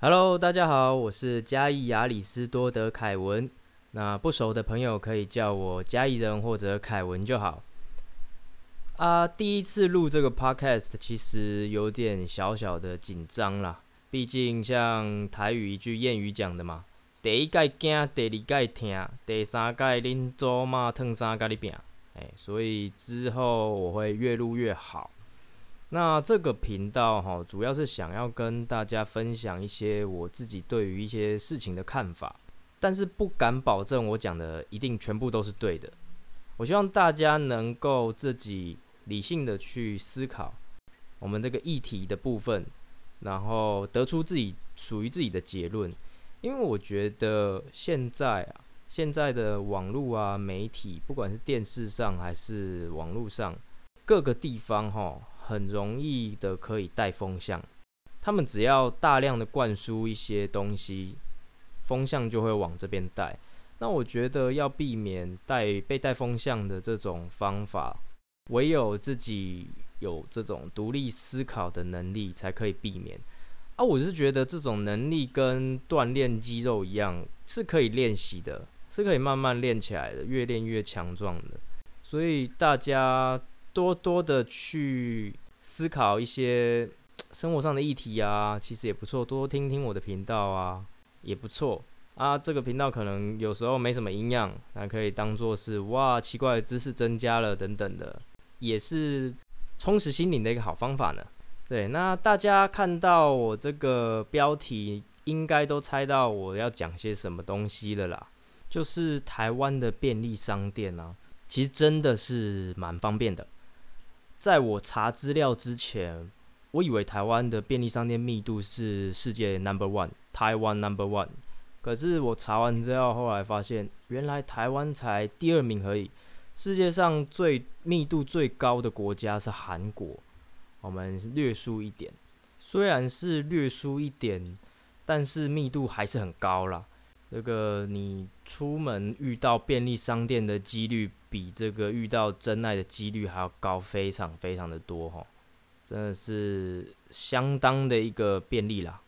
Hello，大家好，我是嘉义亚里斯多德凯文。那不熟的朋友可以叫我嘉义人或者凯文就好。啊，第一次录这个 Podcast 其实有点小小的紧张啦，毕竟像台语一句谚语讲的嘛，第一届惊，第二届听，第三届恁祖妈烫衫甲你饼，哎，所以之后我会越录越好。那这个频道哈，主要是想要跟大家分享一些我自己对于一些事情的看法，但是不敢保证我讲的一定全部都是对的。我希望大家能够自己理性的去思考我们这个议题的部分，然后得出自己属于自己的结论。因为我觉得现在啊，现在的网络啊媒体，不管是电视上还是网络上，各个地方哈。很容易的可以带风向，他们只要大量的灌输一些东西，风向就会往这边带。那我觉得要避免带被带风向的这种方法，唯有自己有这种独立思考的能力才可以避免。啊，我是觉得这种能力跟锻炼肌肉一样，是可以练习的，是可以慢慢练起来的，越练越强壮的。所以大家。多多的去思考一些生活上的议题啊，其实也不错。多听听我的频道啊，也不错啊。这个频道可能有时候没什么营养，那可以当做是哇，奇怪的知识增加了等等的，也是充实心灵的一个好方法呢。对，那大家看到我这个标题，应该都猜到我要讲些什么东西了啦，就是台湾的便利商店啊，其实真的是蛮方便的。在我查资料之前，我以为台湾的便利商店密度是世界 number one，台湾 number one。可是我查完资料后来发现，原来台湾才第二名而已。世界上最密度最高的国家是韩国，我们略输一点。虽然是略输一点，但是密度还是很高啦。这个你出门遇到便利商店的几率，比这个遇到真爱的几率还要高，非常非常的多哈，真的是相当的一个便利啦。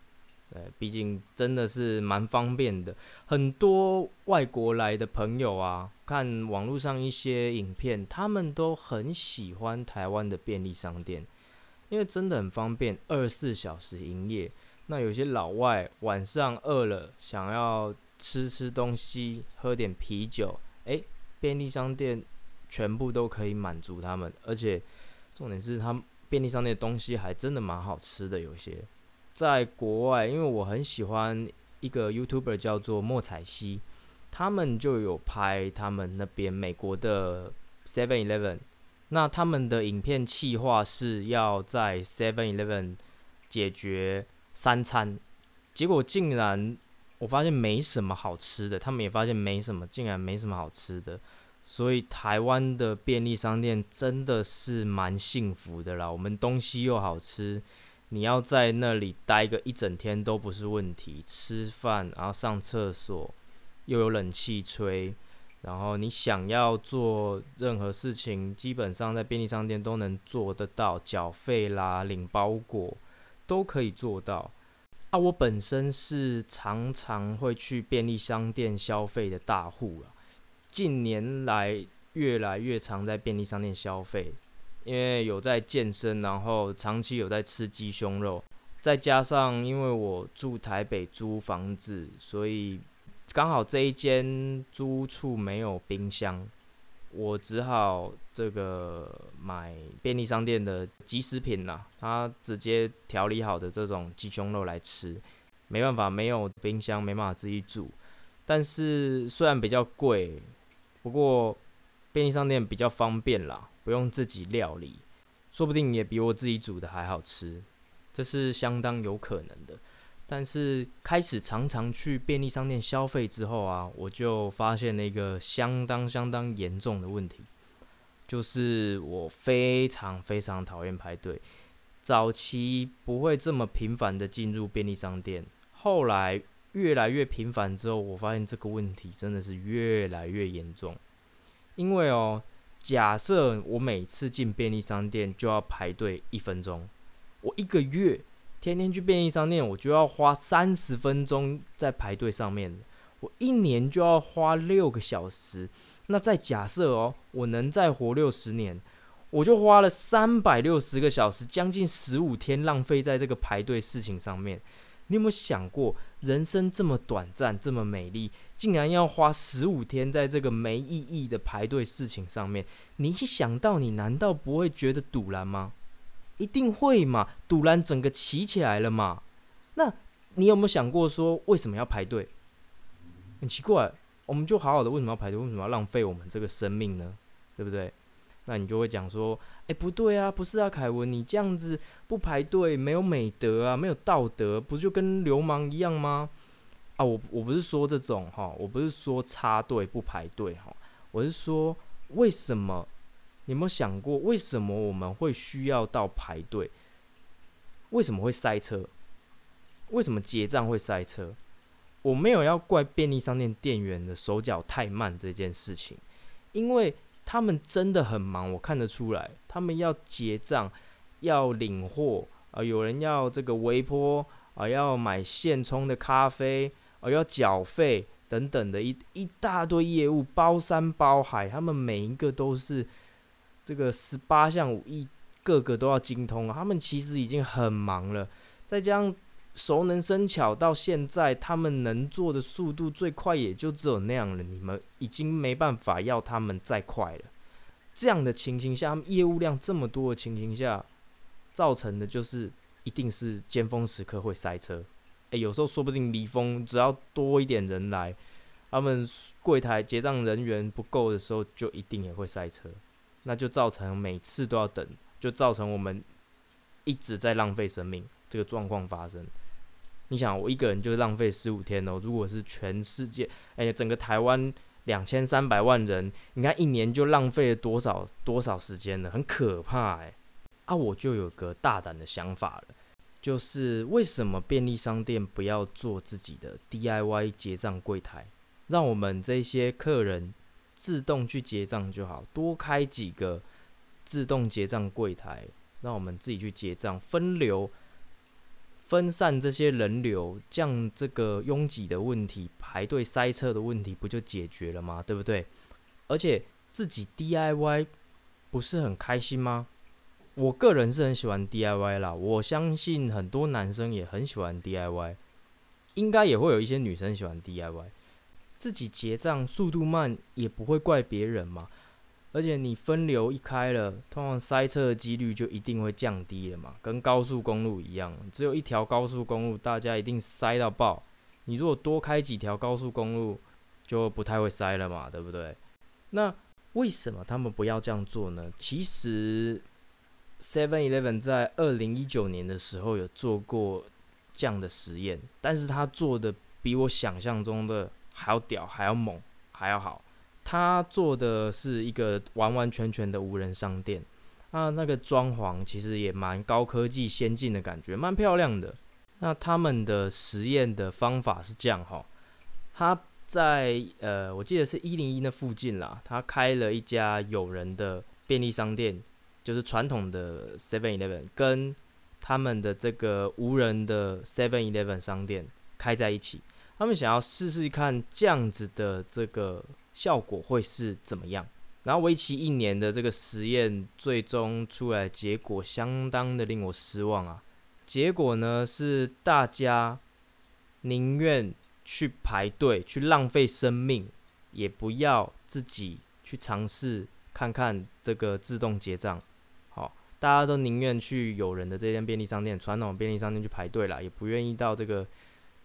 对，毕竟真的是蛮方便的。很多外国来的朋友啊，看网络上一些影片，他们都很喜欢台湾的便利商店，因为真的很方便，二十四小时营业。那有些老外晚上饿了，想要吃吃东西，喝点啤酒，诶，便利商店全部都可以满足他们，而且重点是，他们便利商店的东西还真的蛮好吃的。有些在国外，因为我很喜欢一个 YouTuber 叫做莫彩希，他们就有拍他们那边美国的 Seven Eleven，那他们的影片企划是要在 Seven Eleven 解决三餐，结果竟然。我发现没什么好吃的，他们也发现没什么，竟然没什么好吃的，所以台湾的便利商店真的是蛮幸福的啦。我们东西又好吃，你要在那里待个一整天都不是问题。吃饭，然后上厕所，又有冷气吹，然后你想要做任何事情，基本上在便利商店都能做得到，缴费啦、领包裹都可以做到。啊，我本身是常常会去便利商店消费的大户了，近年来越来越常在便利商店消费，因为有在健身，然后长期有在吃鸡胸肉，再加上因为我住台北租房子，所以刚好这一间租处没有冰箱。我只好这个买便利商店的即食品啦，它直接调理好的这种鸡胸肉来吃，没办法，没有冰箱，没办法自己煮。但是虽然比较贵，不过便利商店比较方便啦，不用自己料理，说不定也比我自己煮的还好吃，这是相当有可能的。但是开始常常去便利商店消费之后啊，我就发现了一个相当相当严重的问题，就是我非常非常讨厌排队。早期不会这么频繁的进入便利商店，后来越来越频繁之后，我发现这个问题真的是越来越严重。因为哦，假设我每次进便利商店就要排队一分钟，我一个月。天天去便利商店，我就要花三十分钟在排队上面，我一年就要花六个小时。那再假设哦，我能再活六十年，我就花了三百六十个小时，将近十五天浪费在这个排队事情上面。你有没有想过，人生这么短暂，这么美丽，竟然要花十五天在这个没意义的排队事情上面？你一想到，你难道不会觉得堵然吗？一定会嘛，堵然整个起起来了嘛。那你有没有想过说为什么要排队？很奇怪，我们就好好的，为什么要排队？为什么要浪费我们这个生命呢？对不对？那你就会讲说，哎，不对啊，不是啊，凯文，你这样子不排队，没有美德啊，没有道德，不就跟流氓一样吗？啊，我我不是说这种哈，我不是说插队不排队哈，我是说为什么？你有没有想过，为什么我们会需要到排队？为什么会塞车？为什么结账会塞车？我没有要怪便利商店店员的手脚太慢这件事情，因为他们真的很忙，我看得出来，他们要结账、要领货啊，有人要这个微波啊，要买现冲的咖啡啊，要缴费等等的一一大堆业务，包山包海，他们每一个都是。这个十八项武艺，个个都要精通！他们其实已经很忙了，再加上熟能生巧，到现在他们能做的速度最快也就只有那样了。你们已经没办法要他们再快了。这样的情形下，他们业务量这么多的情形下，造成的就是一定是尖峰时刻会塞车。诶，有时候说不定离峰只要多一点人来，他们柜台结账人员不够的时候，就一定也会塞车。那就造成每次都要等，就造成我们一直在浪费生命这个状况发生。你想，我一个人就浪费十五天哦。如果是全世界，哎，整个台湾两千三百万人，你看一年就浪费了多少多少时间呢？很可怕哎。啊，我就有个大胆的想法了，就是为什么便利商店不要做自己的 DIY 结账柜台，让我们这些客人。自动去结账就好，多开几个自动结账柜台，让我们自己去结账，分流、分散这些人流，降这个拥挤的问题、排队塞车的问题，不就解决了吗？对不对？而且自己 DIY 不是很开心吗？我个人是很喜欢 DIY 啦，我相信很多男生也很喜欢 DIY，应该也会有一些女生喜欢 DIY。自己结账速度慢也不会怪别人嘛，而且你分流一开了，通常塞车的几率就一定会降低了嘛，跟高速公路一样，只有一条高速公路，大家一定塞到爆。你如果多开几条高速公路，就不太会塞了嘛，对不对？那为什么他们不要这样做呢？其实，Seven Eleven 在二零一九年的时候有做过这样的实验，但是他做的比我想象中的。还要屌，还要猛，还要好。他做的是一个完完全全的无人商店，啊，那个装潢其实也蛮高科技、先进的感觉，蛮漂亮的。那他们的实验的方法是这样哈，他在呃，我记得是一零一那附近啦，他开了一家有人的便利商店，就是传统的 Seven Eleven，跟他们的这个无人的 Seven Eleven 商店开在一起。他们想要试试看这样子的这个效果会是怎么样，然后为期一年的这个实验，最终出来结果相当的令我失望啊！结果呢是大家宁愿去排队去浪费生命，也不要自己去尝试看看这个自动结账。好，大家都宁愿去有人的这间便利商店，传统便利商店去排队了，也不愿意到这个。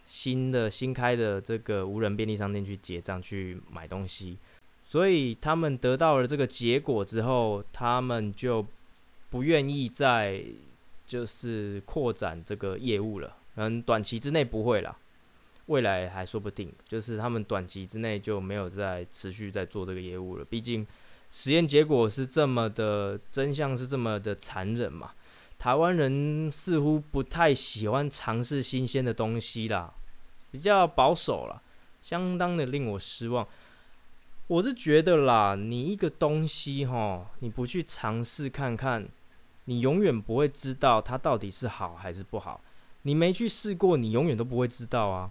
新的新开的这个无人便利商店去结账去买东西，所以他们得到了这个结果之后，他们就不愿意再就是扩展这个业务了。嗯，短期之内不会啦，未来还说不定。就是他们短期之内就没有再持续在做这个业务了。毕竟实验结果是这么的，真相是这么的残忍嘛。台湾人似乎不太喜欢尝试新鲜的东西啦，比较保守了，相当的令我失望。我是觉得啦，你一个东西哈，你不去尝试看看，你永远不会知道它到底是好还是不好。你没去试过，你永远都不会知道啊。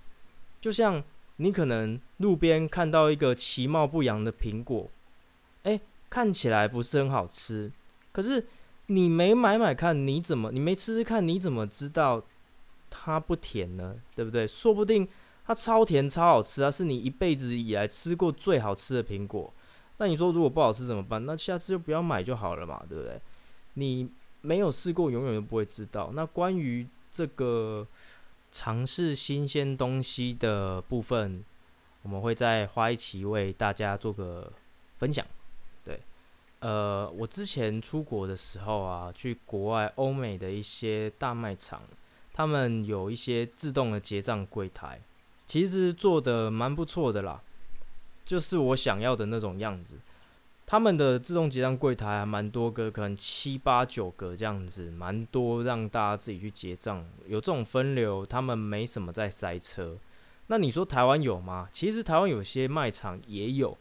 就像你可能路边看到一个其貌不扬的苹果，哎，看起来不是很好吃，可是你没买买看，你怎么你没吃吃看，你怎么知道它不甜呢？对不对？说不定它超甜超好吃啊，是你一辈子以来吃过最好吃的苹果。那你说如果不好吃怎么办？那下次就不要买就好了嘛，对不对？你没有试过，永远都不会知道。那关于这个。尝试新鲜东西的部分，我们会再花一期为大家做个分享。呃，我之前出国的时候啊，去国外欧美的一些大卖场，他们有一些自动的结账柜台，其实做的蛮不错的啦，就是我想要的那种样子。他们的自动结账柜台还蛮多个，可能七八九个这样子，蛮多让大家自己去结账。有这种分流，他们没什么在塞车。那你说台湾有吗？其实台湾有些卖场也有，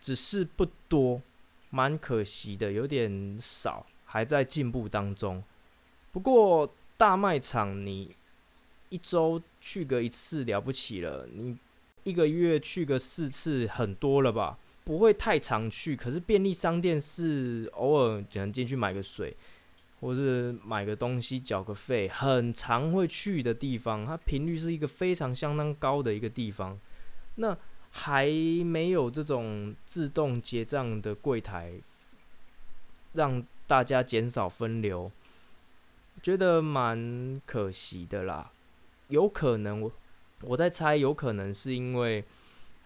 只是不多，蛮可惜的，有点少，还在进步当中。不过大卖场你一周去个一次了不起了，你一个月去个四次很多了吧？不会太常去，可是便利商店是偶尔只能进去买个水，或是买个东西缴个费，很常会去的地方。它频率是一个非常相当高的一个地方。那还没有这种自动结账的柜台，让大家减少分流，觉得蛮可惜的啦。有可能我我在猜，有可能是因为。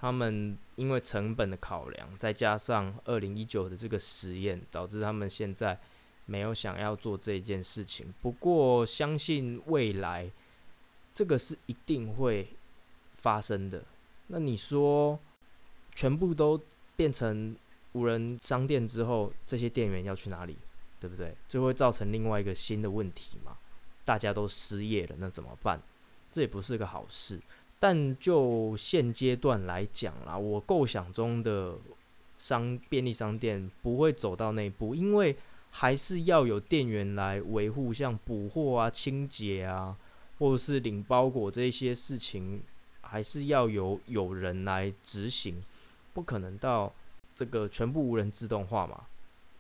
他们因为成本的考量，再加上二零一九的这个实验，导致他们现在没有想要做这件事情。不过，相信未来这个是一定会发生的。那你说，全部都变成无人商店之后，这些店员要去哪里？对不对？这会造成另外一个新的问题嘛？大家都失业了，那怎么办？这也不是个好事。但就现阶段来讲啦，我构想中的商便利商店不会走到那一步，因为还是要有店员来维护，像补货啊、清洁啊，或者是领包裹这些事情，还是要有有人来执行，不可能到这个全部无人自动化嘛，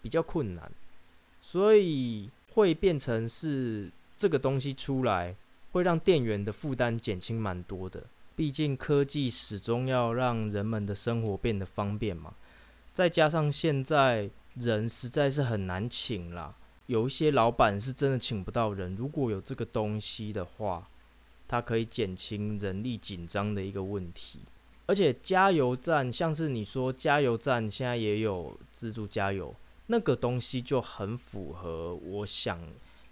比较困难，所以会变成是这个东西出来。会让店员的负担减轻蛮多的，毕竟科技始终要让人们的生活变得方便嘛。再加上现在人实在是很难请啦，有一些老板是真的请不到人。如果有这个东西的话，它可以减轻人力紧张的一个问题。而且加油站，像是你说加油站现在也有自助加油，那个东西就很符合我想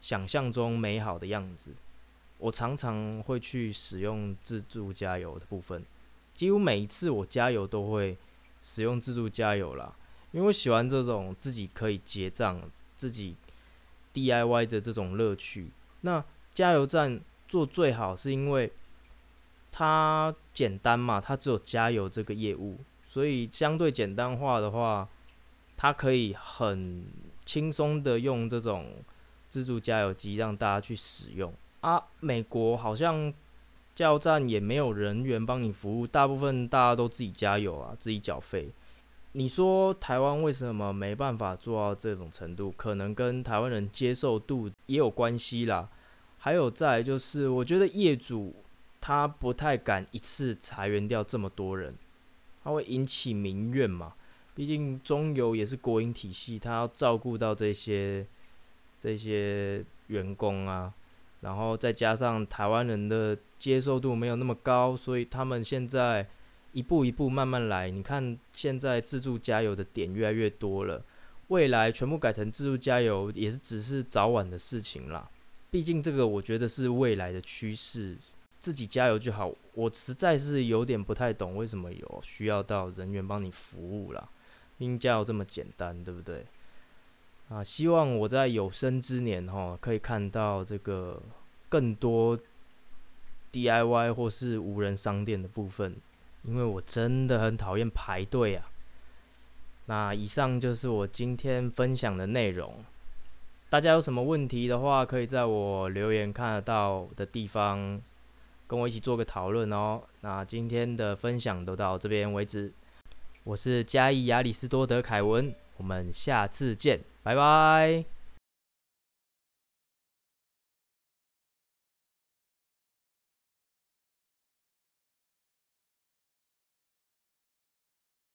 想象中美好的样子。我常常会去使用自助加油的部分，几乎每一次我加油都会使用自助加油啦，因为我喜欢这种自己可以结账、自己 DIY 的这种乐趣。那加油站做最好是因为它简单嘛，它只有加油这个业务，所以相对简单化的话，它可以很轻松的用这种自助加油机让大家去使用。啊，美国好像加油站也没有人员帮你服务，大部分大家都自己加油啊，自己缴费。你说台湾为什么没办法做到这种程度？可能跟台湾人接受度也有关系啦。还有再就是，我觉得业主他不太敢一次裁员掉这么多人，他会引起民怨嘛。毕竟中油也是国营体系，他要照顾到这些这些员工啊。然后再加上台湾人的接受度没有那么高，所以他们现在一步一步慢慢来。你看，现在自助加油的点越来越多了，未来全部改成自助加油也是只是早晚的事情啦。毕竟这个我觉得是未来的趋势，自己加油就好。我实在是有点不太懂为什么有需要到人员帮你服务啦，因加油这么简单，对不对？啊，希望我在有生之年哈，可以看到这个更多 DIY 或是无人商店的部分，因为我真的很讨厌排队啊。那以上就是我今天分享的内容。大家有什么问题的话，可以在我留言看得到的地方跟我一起做个讨论哦。那今天的分享都到这边为止，我是嘉义亚里士多德凯文，我们下次见，拜拜。